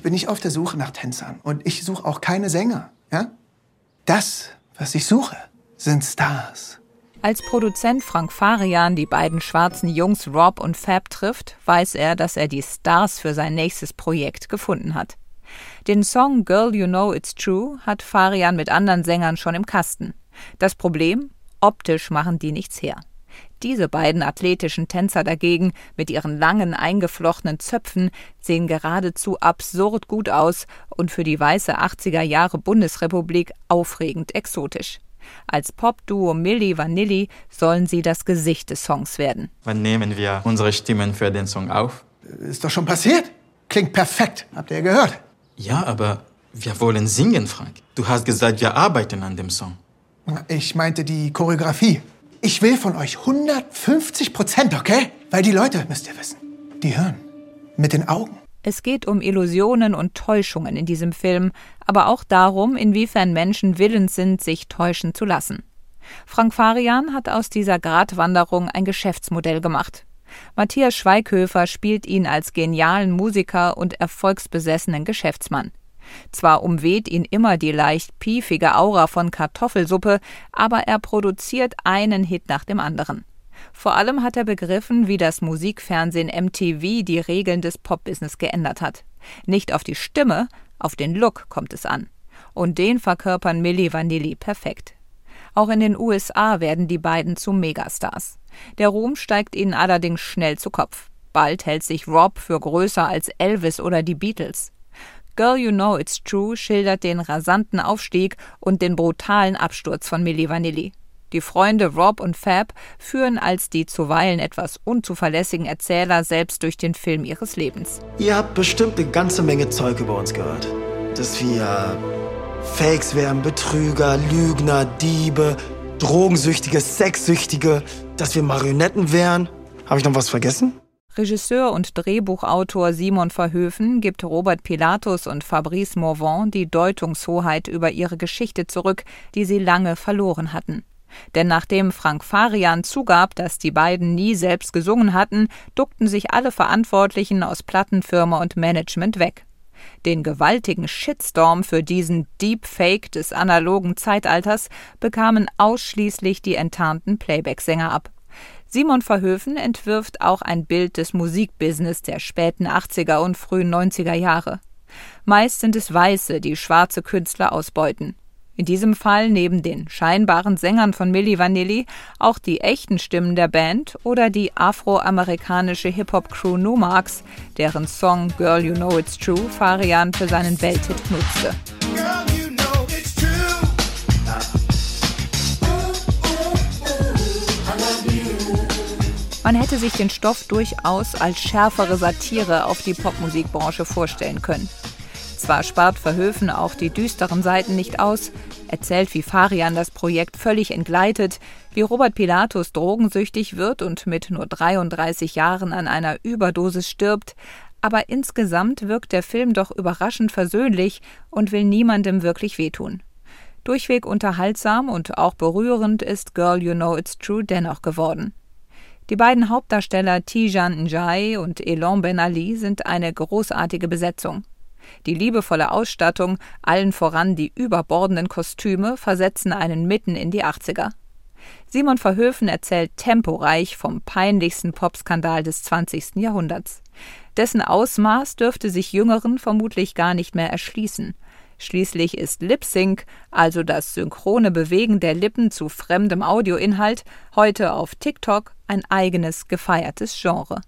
Ich bin nicht auf der Suche nach Tänzern und ich suche auch keine Sänger. Ja? Das, was ich suche, sind Stars. Als Produzent Frank Farian die beiden schwarzen Jungs Rob und Fab trifft, weiß er, dass er die Stars für sein nächstes Projekt gefunden hat. Den Song Girl You Know It's True hat Farian mit anderen Sängern schon im Kasten. Das Problem? Optisch machen die nichts her. Diese beiden athletischen Tänzer dagegen mit ihren langen eingeflochtenen Zöpfen sehen geradezu absurd gut aus und für die weiße 80er Jahre Bundesrepublik aufregend exotisch. Als Popduo Milli Vanilli sollen sie das Gesicht des Songs werden. Wann nehmen wir unsere Stimmen für den Song auf? Ist doch schon passiert. Klingt perfekt. Habt ihr gehört? Ja, aber wir wollen singen, Frank. Du hast gesagt, wir arbeiten an dem Song. Ich meinte die Choreografie. Ich will von euch 150 Prozent, okay? Weil die Leute, müsst ihr wissen, die hören. Mit den Augen. Es geht um Illusionen und Täuschungen in diesem Film, aber auch darum, inwiefern Menschen willens sind, sich täuschen zu lassen. Frank Farian hat aus dieser Gratwanderung ein Geschäftsmodell gemacht. Matthias Schweighöfer spielt ihn als genialen Musiker und erfolgsbesessenen Geschäftsmann. Zwar umweht ihn immer die leicht piefige Aura von Kartoffelsuppe, aber er produziert einen Hit nach dem anderen. Vor allem hat er begriffen, wie das Musikfernsehen MTV die Regeln des Popbusiness geändert hat. Nicht auf die Stimme, auf den Look kommt es an. Und den verkörpern Milli Vanilli perfekt. Auch in den USA werden die beiden zu Megastars. Der Ruhm steigt ihnen allerdings schnell zu Kopf. Bald hält sich Rob für größer als Elvis oder die Beatles. Girl You Know It's True schildert den rasanten Aufstieg und den brutalen Absturz von Milli Vanilli. Die Freunde Rob und Fab führen als die zuweilen etwas unzuverlässigen Erzähler selbst durch den Film ihres Lebens. Ihr habt bestimmt eine ganze Menge Zeug über uns gehört. Dass wir Fakes wären, Betrüger, Lügner, Diebe, Drogensüchtige, Sexsüchtige, dass wir Marionetten wären. Habe ich noch was vergessen? Regisseur und Drehbuchautor Simon Verhöfen gibt Robert Pilatus und Fabrice Morvan die Deutungshoheit über ihre Geschichte zurück, die sie lange verloren hatten. Denn nachdem Frank Farian zugab, dass die beiden nie selbst gesungen hatten, duckten sich alle Verantwortlichen aus Plattenfirma und Management weg. Den gewaltigen Shitstorm für diesen Deepfake des analogen Zeitalters bekamen ausschließlich die enttarnten Playback-Sänger ab. Simon Verhöfen entwirft auch ein Bild des Musikbusiness der späten 80er und frühen 90er Jahre. Meist sind es Weiße, die schwarze Künstler ausbeuten. In diesem Fall neben den scheinbaren Sängern von Milli Vanilli auch die echten Stimmen der Band oder die afroamerikanische Hip-Hop-Crew Numarx, deren Song Girl You Know It's True Farian für seinen Welthit nutzte. Man hätte sich den Stoff durchaus als schärfere Satire auf die Popmusikbranche vorstellen können. Zwar spart Verhöfen auch die düsteren Seiten nicht aus, erzählt, wie Farian das Projekt völlig entgleitet, wie Robert Pilatus drogensüchtig wird und mit nur 33 Jahren an einer Überdosis stirbt, aber insgesamt wirkt der Film doch überraschend versöhnlich und will niemandem wirklich wehtun. Durchweg unterhaltsam und auch berührend ist Girl You Know It's True dennoch geworden. Die beiden Hauptdarsteller Tijan Njai und Elon Ben Ali sind eine großartige Besetzung. Die liebevolle Ausstattung, allen voran die überbordenden Kostüme, versetzen einen mitten in die 80er. Simon Verhöfen erzählt temporeich vom peinlichsten Popskandal des 20. Jahrhunderts. Dessen Ausmaß dürfte sich Jüngeren vermutlich gar nicht mehr erschließen. Schließlich ist Lip Sync, also das synchrone Bewegen der Lippen zu fremdem Audioinhalt, heute auf TikTok ein eigenes gefeiertes Genre.